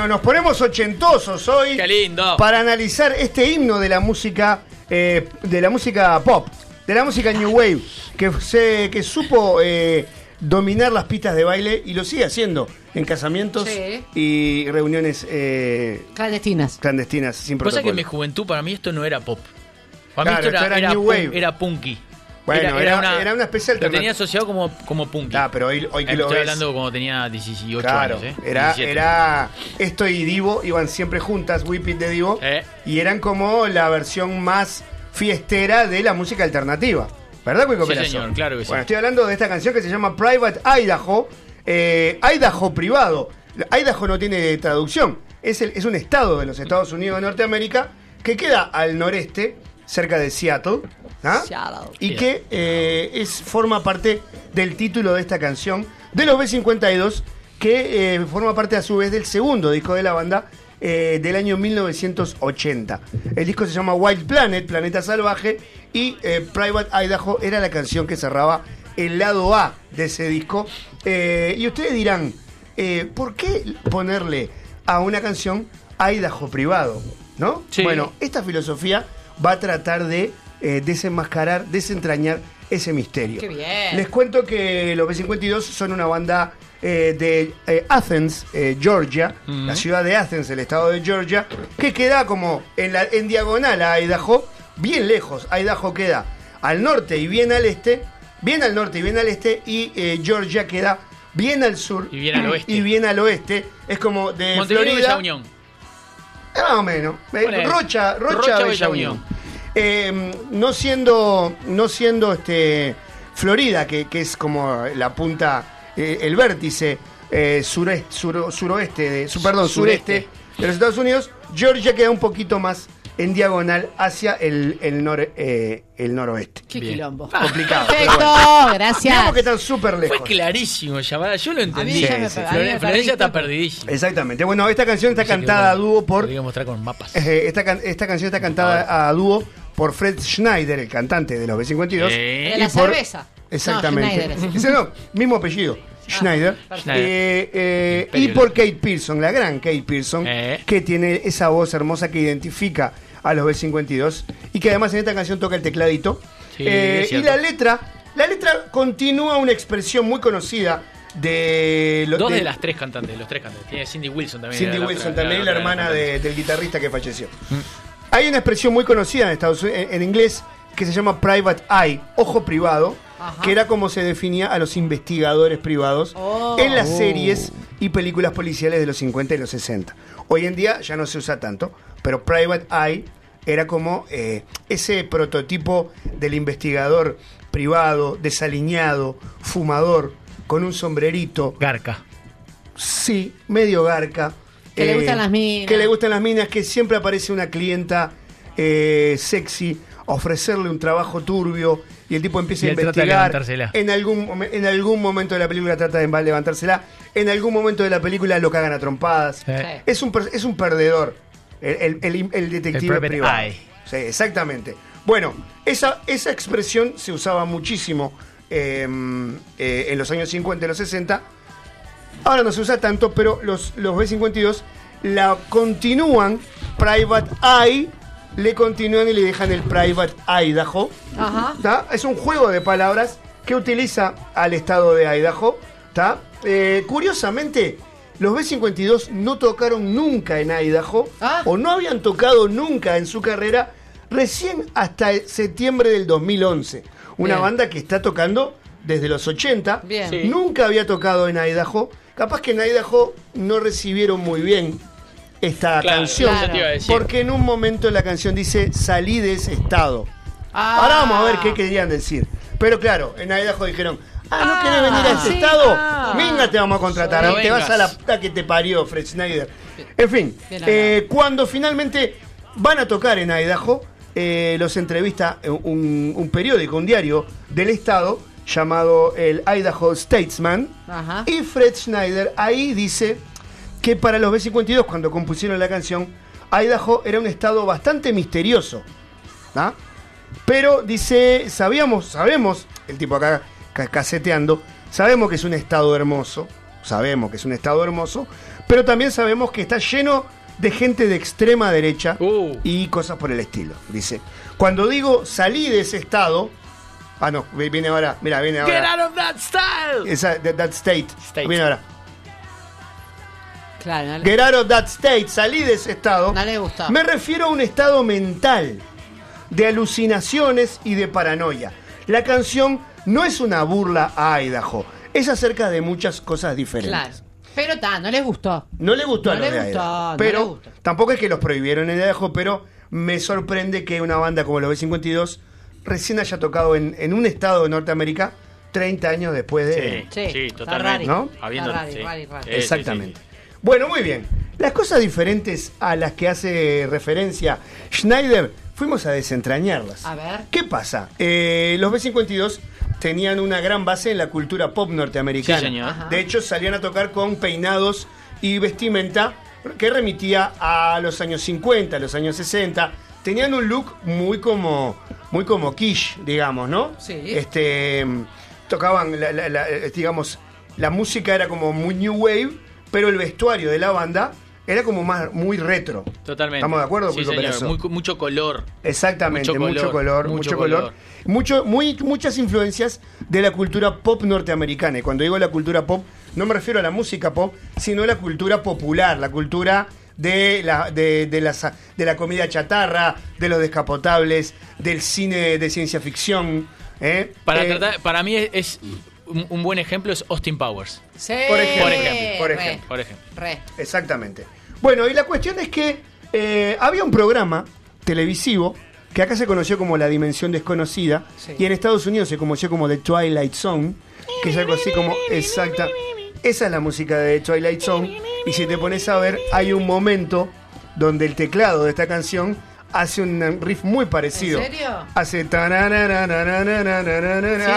Bueno, nos ponemos ochentosos hoy. Qué lindo. Para analizar este himno de la música, eh, de la música pop, de la música New Wave, que, se, que supo eh, dominar las pistas de baile y lo sigue haciendo en casamientos Sí. y reuniones eh, Clandestinas. clandestinas sin Cosa que protocolo. en mi juventud para mí esto no era pop. Para Claro, mí esto esto era, era era new punk- wave. era punky. Bueno, era- era una especie Lo alternativa. tenía asociado como, como punky. Ah, pero hoy, hoy que lo Estoy ves, hablando como tenía 18 Claro, años, ¿eh? era, 17. era esto y Divo iban siempre juntas, Whip It de Divo, Eh. y eran como la versión más fiestera de la música alternativa. ¿Verdad, Cuico Sí, señor, claro que sí. Bueno, estoy hablando de esta canción que se llama Private Idaho, eh, Idaho privado. Idaho no tiene traducción, es, el- es un estado de los Estados Unidos de Norteamérica que queda al noreste, cerca de Seattle, ¿ah? Y que eh, es, forma parte del título de esta canción de los B52, que eh, forma parte a su vez del segundo disco de la banda eh, del año 1980. El disco se llama Wild Planet, Planeta Salvaje, y eh, Private Idaho era la canción que cerraba el lado A de ese disco. Eh, y ustedes dirán, eh, ¿por qué ponerle a una canción Idaho privado? ¿No? Sí. Bueno, esta filosofía va a tratar de eh, desenmascarar, desentrañar ese misterio. Qué bien. Les cuento que los B52 son una banda eh, de eh, Athens, eh, Georgia, la ciudad de Athens, el estado de Georgia, que queda como en, la, en diagonal a Idaho, bien lejos. Idaho queda al norte y bien al este, bien al norte y bien al este, y eh, Georgia queda bien al sur Y bien al oeste. y bien al oeste. Es como de Montevideo y Florida. Bella Unión. Más o menos. Rocha, Rocha, Rocha, Bella Bella Unión. Unión. Eh, no siendo, no siendo este Florida, que, que es como la punta, eh, el vértice eh, sureste, suro- suroeste, de, su, perdón, sureste. Sureste. de los Estados Unidos, Georgia queda un poquito más en diagonal hacia el, el, nor- eh, el noroeste. Qué Bien. quilombo. Complicado. Perfecto, bueno. gracias. Digamos que están súper Fue lejos. clarísimo, Llamada. Yo lo entendí. Sí, Florencia está perdidísima. Exactamente. Bueno, esta canción está No sé qué cantada a dúo por que mostrar con mapas. Eh, esta, esta canción está cantada a dúo por Fred Schneider, el cantante de los B52. Eh. De la y por- cerveza. Exactamente. No, Schneider. Ese no, mismo apellido. Schneider. perfecto. Eh, eh, y por Kate Pearson, la gran Kate Pearson, Eh. que tiene esa voz hermosa que identifica a los B52 y que además en esta canción toca el tecladito. Sí, Eh, y la letra, la letra continúa una expresión muy conocida de lo- Dos de de- las tres cantantes, los tres cantantes. Tiene Cindy Wilson también. Cindy Wilson otra- también, la hermana de- del guitarrista que falleció. Hay una expresión muy conocida en Estados Unidos, en, en inglés, que se llama private eye, ojo privado, Ajá. que era como se definía a los investigadores privados Oh. en las series y películas policiales de los 50 y los 60. Hoy en día ya no se usa tanto, pero private eye era como eh, ese prototipo del investigador privado, desaliñado, fumador, con un sombrerito, Garca. Sí, medio garca. Que le gustan las minas. Que le gustan las minas, que siempre aparece una clienta eh, sexy a ofrecerle un trabajo turbio y el tipo empieza Y a él trata de investigar. levantársela. En algún, en algún momento de la película trata de levantársela. En algún momento de la película lo cagan a trompadas. Sí. Es, un, es un perdedor, el, el- el- el detective privado. eye. Sí, exactamente. Bueno, esa, esa expresión se usaba muchísimo eh, eh, en los años 50 y los 60. Ahora no se usa tanto, pero los, los B52 la continúan, Private Eye, le continúan y le dejan el Private Idaho. Ajá. ¿tá? Es un juego de palabras que utiliza al estado de Idaho. ¿tá? Eh, curiosamente, los B52 no tocaron nunca en Idaho, Ah. o no habían tocado nunca en su carrera, recién hasta septiembre del 2011. Una Bien. banda que está tocando desde los 80. Bien. Sí. Nunca había tocado en Idaho. Capaz que en Idaho no recibieron muy bien esta Claro, canción. Porque en un momento la canción dice salí de ese estado. Ah. Ahora vamos a ver qué querían decir. Pero claro, en Idaho dijeron, ah, ¿no Ah, querés venir a este sí, estado? ah. Venga, te vamos a contratar. No te vas a la puta que te parió, Fred Schneider. En fin, eh, cuando finalmente van a tocar en Idaho, eh, los entrevista un, un periódico, un diario del estado llamado el Idaho Statesman. Ajá. Y Fred Schneider ahí dice que para los B-52, cuando compusieron la canción, Idaho era un estado bastante misterioso. ¿ah? Pero dice, sabíamos, sabemos, el tipo acá ca- caseteando, sabemos que es un estado hermoso, sabemos que es un estado hermoso, pero también sabemos que está lleno de gente de extrema derecha Uh. y cosas por el estilo. Dice, cuando digo salí de ese estado, ah no, vi- viene ahora, mira, viene Get ahora. out of that style. Esa, that, that state. State. Viene ahora. Claro, no le, Get out of that state, salí de ese estado. no le gustó. Me refiero a un estado mental de alucinaciones y de paranoia. La canción no es una burla a Idaho, es acerca de muchas cosas diferentes. Claro. Pero está, no les gustó. No le gustó a No los le de gustó, Idaho, no pero le gustó. tampoco es que los prohibieron en Idaho, pero me sorprende que una banda como los B52 recién haya tocado en, en un estado de Norteamérica 30 años después de... Sí, Sí, totalmente. ¿No? Habiendo, sí. Exactamente. sí. Bueno, muy bien. Las cosas diferentes a las que hace referencia Schneider, fuimos a desentrañarlas. A ver. ¿Qué pasa? Eh, los B-52 tenían una gran base en la cultura pop norteamericana. Sí, señor. Ajá. De hecho, salían a tocar con peinados y vestimenta que remitía a los años 50, a los años 60. Tenían un look muy como, muy como quiche, digamos, ¿no? Sí. Este, tocaban, la- la- la- eh, digamos, la música era como muy new wave, pero el vestuario de la banda era como más muy retro. Totalmente. ¿Estamos de acuerdo, Sí, señor. Muy- mucho color. Exactamente, Mucho mucho color, color, mucho, mucho color. color. Mucho, muy, muchas influencias de la cultura pop norteamericana. Y cuando digo la cultura pop, no me refiero a la música pop, sino a la cultura popular, la cultura de la, de, de la, sa- de la comida chatarra, de los descapotables, del cine de ciencia ficción. ¿eh? Para, Eh, tratar, para mí es, es un, un buen ejemplo es Austin Powers. Sí. Por ejemplo, por ejemplo, por re, ejemplo. Por ejemplo. re. Exactamente. Bueno, y la cuestión es que eh, había un programa televisivo que acá se conoció como La Dimensión Desconocida Sí. y en Estados Unidos se conoció como The Twilight Zone, que es algo así como exacta. Esa es la música de Twilight Zone. Y si te pones a ver, hay un momento donde el teclado de esta canción hace un riff muy parecido. ¿En serio? Hace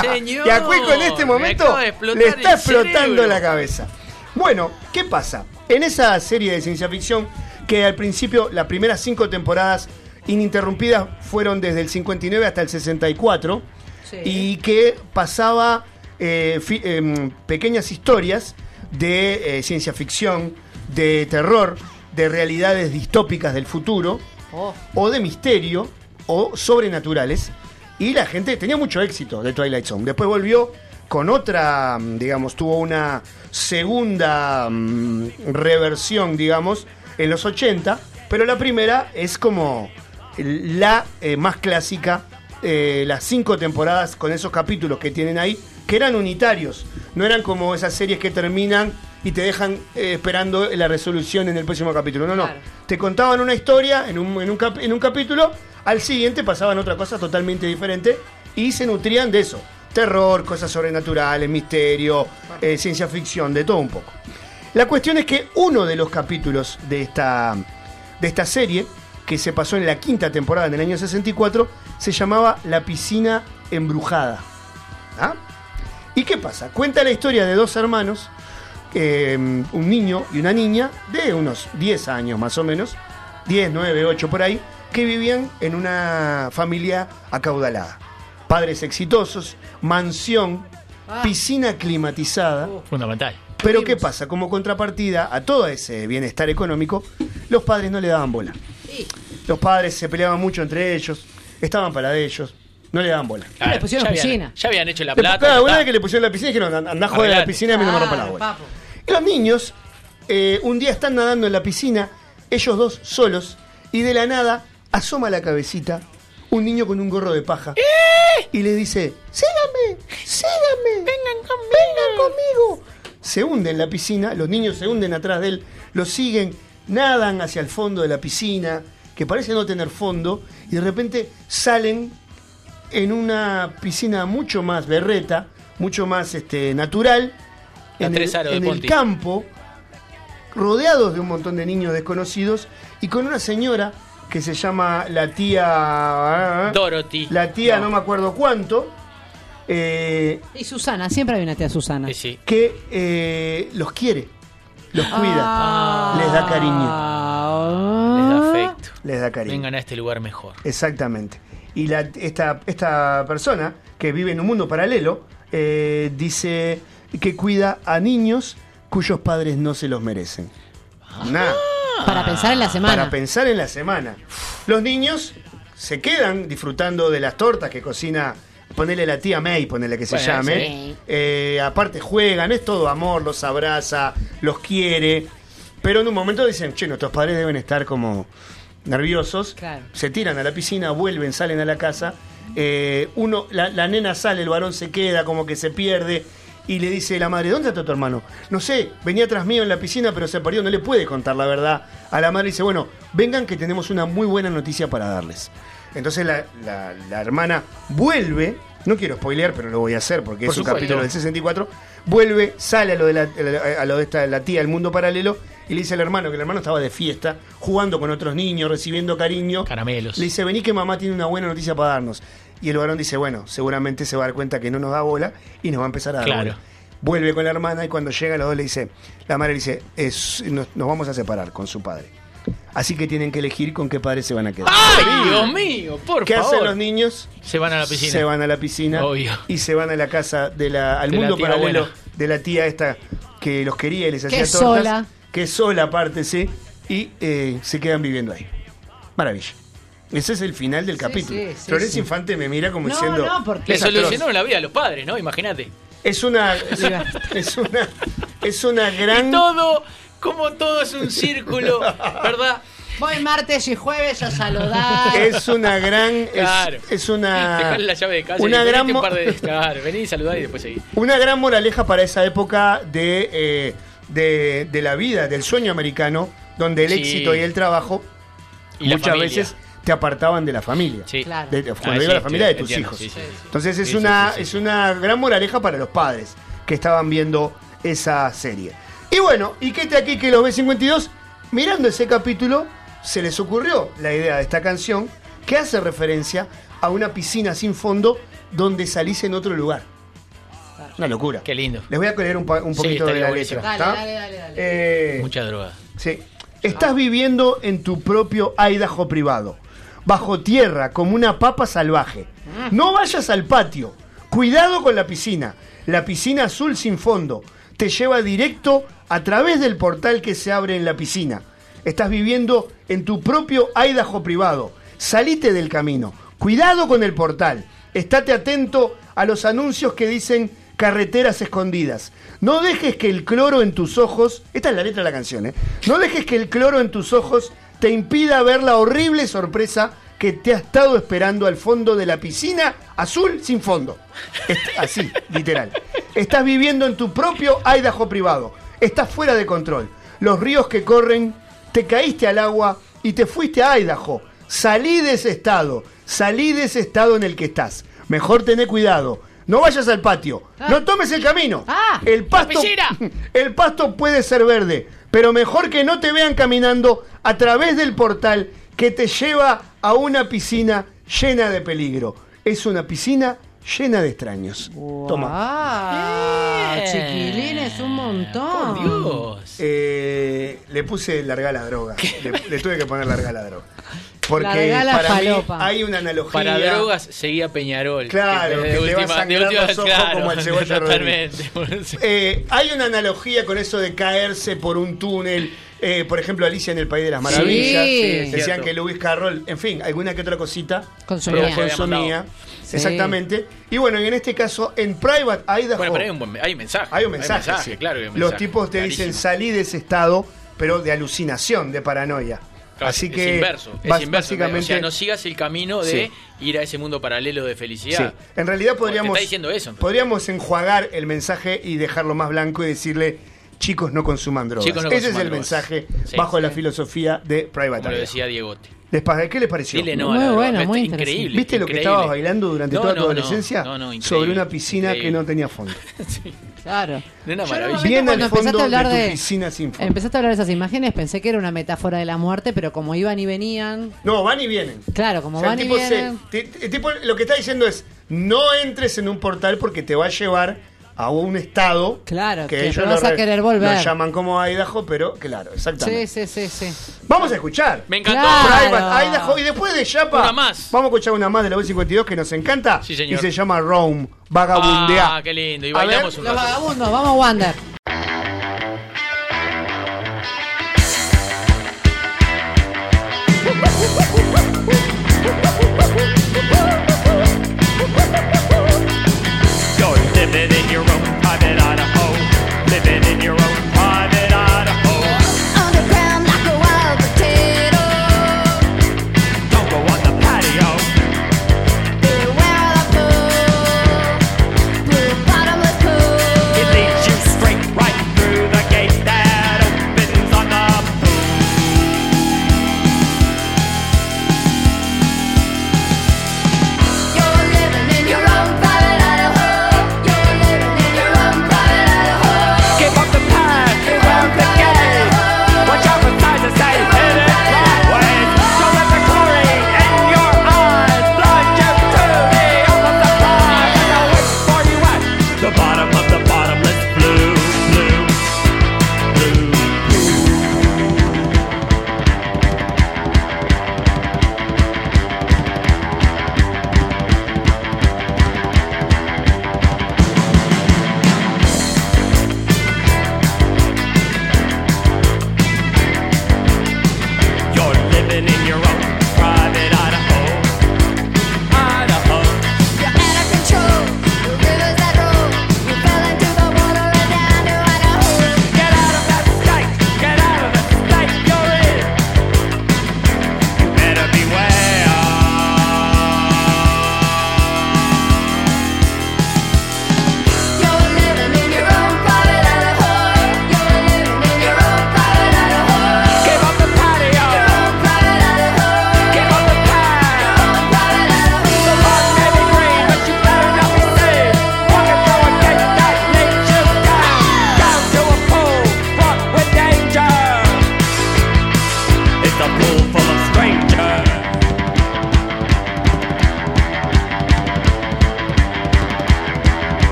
¡Sí! Y a Cuico en este momento le está explotando la cabeza. Bueno, ¿qué pasa? En esa serie de ciencia ficción que al principio las primeras cinco temporadas ininterrumpidas fueron desde el 59 hasta el 64 y que pasaba eh, fi- em, pequeñas historias de eh, ciencia ficción, de terror, de realidades distópicas del futuro, Oh. o de misterio, o sobrenaturales. Y la gente tenía mucho éxito de Twilight Zone. Después volvió con otra, mm, digamos, tuvo una segunda mm, reversión, digamos, en los 80, pero la primera es como la eh, más clásica, eh, las cinco temporadas con esos capítulos que tienen ahí, que eran unitarios, no eran como esas series que terminan y te dejan eh, esperando la resolución en el próximo capítulo. No, no. Claro. Te contaban una historia en un, en un cap- en un capítulo, al siguiente pasaban otra cosa totalmente diferente y se nutrían de eso. Terror, cosas sobrenaturales, misterio, eh, ciencia ficción, de todo un poco. La cuestión es que uno de los capítulos de esta, de esta serie, que se pasó en la quinta temporada en el año 64, se llamaba La piscina embrujada. ¿Ah? ¿Y qué pasa? Cuenta la historia de dos hermanos, eh, un niño y una niña de unos 10 años más o menos, 10, 9, 8 por ahí, que vivían en una familia acaudalada. Padres exitosos, mansión, Ah. piscina climatizada. Uh. Fundamental. Pero ¿qué pasa? Como contrapartida a todo ese bienestar económico, los padres no le daban bola. Sí. Los padres se peleaban mucho entre ellos, estaban para de ellos, no le daban bola. le pusieron ya habían- piscina. ya habían hecho la plata. cada una vez que le pusieron la piscina dijeron, "And- andá a joder a la piscina y a mí no me rompa la Ah, bola. Y los niños, eh, un día están nadando en la piscina, ellos dos solos, y de la nada asoma la cabecita un niño con un gorro de paja. Y le dice, síganme, síganme, vengan conmigo. vengan conmigo. Se hunde en la piscina, los niños se hunden atrás de él, lo siguen, nadan hacia el fondo de la piscina, que parece no tener fondo, y de repente salen en una piscina mucho más berreta, mucho más este, natural, La en, el, en campo, rodeados de un montón de niños desconocidos y con una señora que se llama la tía... Dorothy. La tía no, me acuerdo cuánto, eh, Y Susana, siempre hay una tía Susana. Sí, que eh, los quiere, los cuida, Ah. les da cariño, Les da afecto. les da cariño. Vengan a este lugar mejor. Exactamente. Y la- esta, esta persona que vive en un mundo paralelo eh, dice que cuida a niños cuyos padres no se los merecen. Nada. Para pensar en la semana. Para pensar en la semana. Los niños se quedan disfrutando de las tortas que cocina, ponele la tía May, ponele que se Bueno, llame. sí. Eh, aparte juegan, es todo amor, los abraza, los quiere. Pero en un momento dicen, che, nuestros padres deben estar como nerviosos. Claro. Se tiran a la piscina, vuelven, salen a la casa. Eh, uno, la, la nena sale, el varón se queda, como que se pierde. Y le dice la madre, ¿dónde está tu hermano? No sé, venía tras mío en la piscina, pero se perdió, no le puede contar la verdad. A la madre dice, bueno, vengan que tenemos una muy buena noticia para darles. Entonces la, la- la hermana vuelve, no quiero spoilear, pero lo voy a hacer porque Por es un capítulo del 64, vuelve, sale a lo de la, a lo de esta, la tía del mundo paralelo y le dice al hermano que el hermano estaba de fiesta, jugando con otros niños, recibiendo cariño. Caramelos. Le dice, vení que mamá tiene una buena noticia para darnos. Y el varón dice, bueno, seguramente se va a dar cuenta que no nos da bola y nos va a empezar a dar Claro. bola. Vuelve con la hermana y cuando llega los dos le dice, la madre le dice, "Es- nos, nos vamos a separar con su padre. Así que tienen que elegir con qué padre se van a quedar. ¡Ay, Dios mío! Por ¿Qué favor. hacen los niños? Se van a la piscina. Se van a la piscina Obvio. y se van a la casa de la, al De la mundo tía paralelo buena. de la tía esta que los quería y les hacía tortas. sola. Que es sola aparte, sí. Y eh, se quedan viviendo ahí. Maravilla. Ese es el final del Sí, capítulo. sí, sí, Florencia sí. Infante me mira como No, diciendo. no, porque- Le solucionaron la vida a los padres, ¿no? Imagínate. Es una. Es una. Es una gran. Y todo, como todo es un círculo, ¿verdad? Voy martes y jueves a saludar. Es una gran. es- Claro. Es, una. Dejarle la llave de casa Una y gran. un par de... Claro, vení y saludá y después seguí. Una gran moraleja para esa época de, eh, de, de la vida, del sueño americano, donde el Sí. éxito y el trabajo Y muchas veces te apartaban de la familia. Sí. Claro. De- cuando Ah, digo sí, la familia de tus entiendo, hijos. sí, sí, sí. Entonces es una sí, sí. es una gran moraleja para los padres que estaban viendo esa serie. Y bueno, y qué te aquí que los B52, mirando ese capítulo, se les ocurrió la idea de esta canción que hace referencia a una piscina sin fondo donde salís en otro lugar. Una locura. Qué lindo. Les voy a leer un, Sí, poquito de la buenísimo. letra. Dale, dale, dale, dale. Eh, Mucha droga. Sí. Estás viviendo en tu propio Idaho privado, bajo tierra, como una papa salvaje. No vayas al patio. Cuidado con la piscina. La piscina azul sin fondo te lleva directo a través del portal que se abre en la piscina. Estás viviendo en tu propio Idaho privado. Salite del camino. Cuidado con el portal. Estate atento a los anuncios que dicen carreteras escondidas. No dejes que el cloro en tus ojos, esta es la letra de la canción, ¿eh? No dejes que el cloro en tus ojos te impida ver la horrible sorpresa que te ha estado esperando al fondo de la piscina azul sin fondo. Así, literal. Estás viviendo en tu propio Idaho privado. Estás fuera de control. Los ríos que corren, te caíste al agua y te fuiste a Idaho. Salí de ese estado. Salí de ese estado en el que estás. Mejor tené cuidado. No vayas al patio. Ah. No tomes el camino. Ah. el pasto, piscina! el pasto puede ser verde, pero mejor que no te vean caminando a través del portal que te lleva a una piscina llena de peligro. Es una piscina llena de extraños. Toma. Ah, Bien. chiquilines, un montón. Por Dios. Eh, le puse larga la droga. Le, le tuve que poner larga la droga. Porque para falopa. mí hay una analogía. Para drogas seguía Peñarol. Claro, de que te va última- los ojos claro, como el Cebolla Totalmente. Eh, hay una analogía con eso de caerse por un túnel. Eh, por ejemplo, Alicia en el País de las Maravillas. Sí. Decían cierto. que Lewis Carroll, en fin, alguna que otra cosita. Consumía. consumía. Sí. Exactamente. Y bueno, y en este caso, en Private Idaho. Bueno, pero hay un, buen, hay un mensaje. Hay un mensaje. sí. claro. hay un Los tipos te dicen salí de ese estado, pero de alucinación, de paranoia. Claro, Así es que inverso, es inverso. básicamente O sea, no sigas el camino de ir a ese mundo paralelo de Sí. felicidad. En realidad podríamos diciendo eso. en podríamos enjuagar el mensaje y dejarlo más blanco y decirle chicos no consuman drogas. No Ese es el drogas. mensaje Sí, bajo sí. la filosofía de Private Como lo decía Diegote. ¿Qué les pareció? Dile no Muy la bueno, muy increíble. ¿Viste lo que estabas bailando durante No, toda no, tu no. adolescencia? No, no, increíble, Sobre una piscina increíble. que no tenía fondo. Claro. De una maravilla. Bien al fondo a hablar de tu de, piscina sin fondo. Empezaste a hablar de esas imágenes, pensé que era una metáfora de la muerte, pero como iban y venían. No, van y vienen. Claro, como O sea, van el y tipo, se- vienen. el tipo lo que está diciendo es no entres en un portal porque te va a llevar a un estado Claro, que que ellos vas lo, a re- querer volver. lo llaman como Idaho, pero claro, exactamente. sí, sí, sí. Vamos a escuchar. Me encantó. Claro. Idaho y después de Una más. vamos a escuchar una más de la B52 que nos encanta Sí, señor. y se llama Rome, Vagabundea. Ah, qué lindo. Y A bailamos ver, un Los rato. vagabundos, vamos Wander.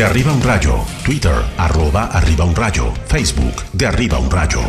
De arriba un rayo, Twitter, arroba arriba un rayo, Facebook, de arriba un rayo.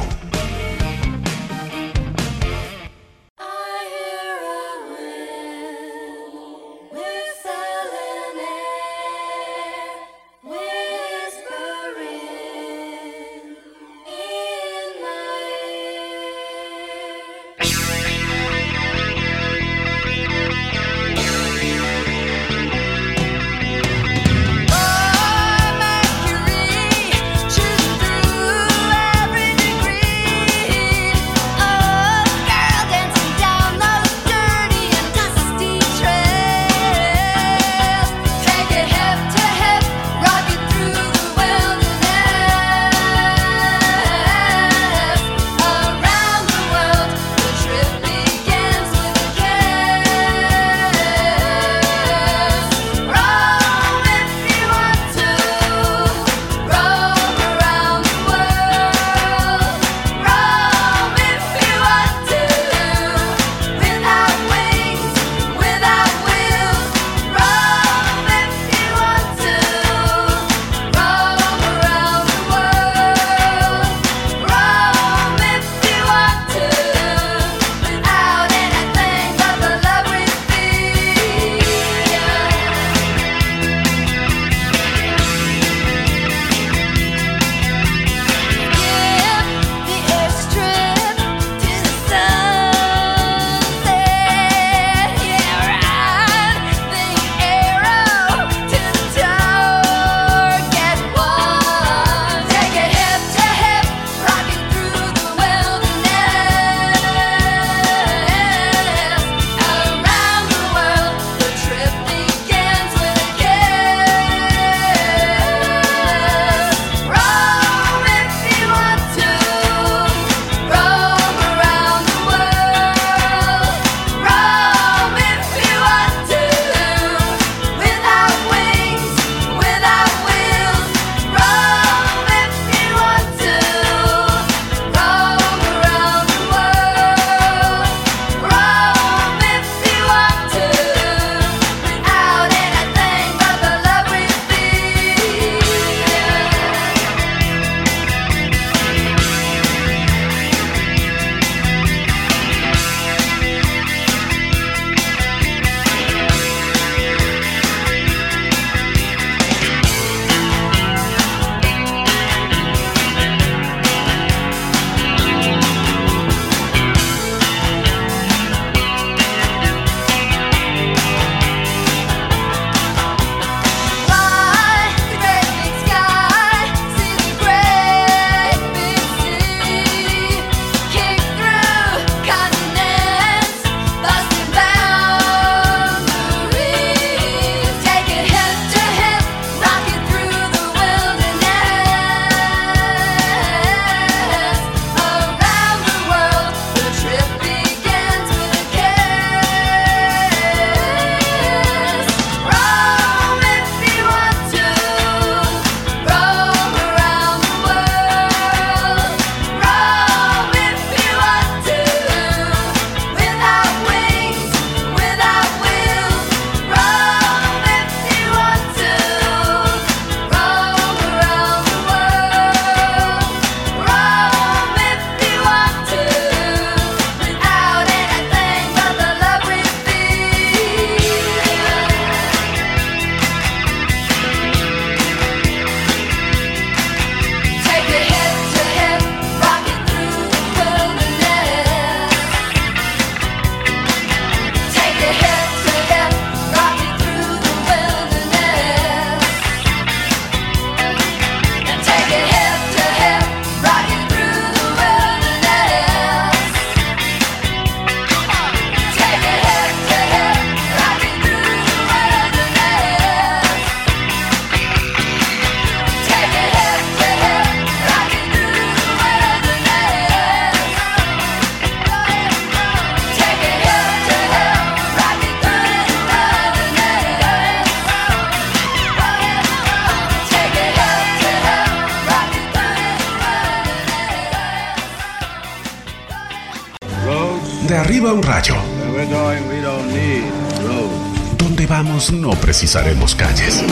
Precisaremos calles.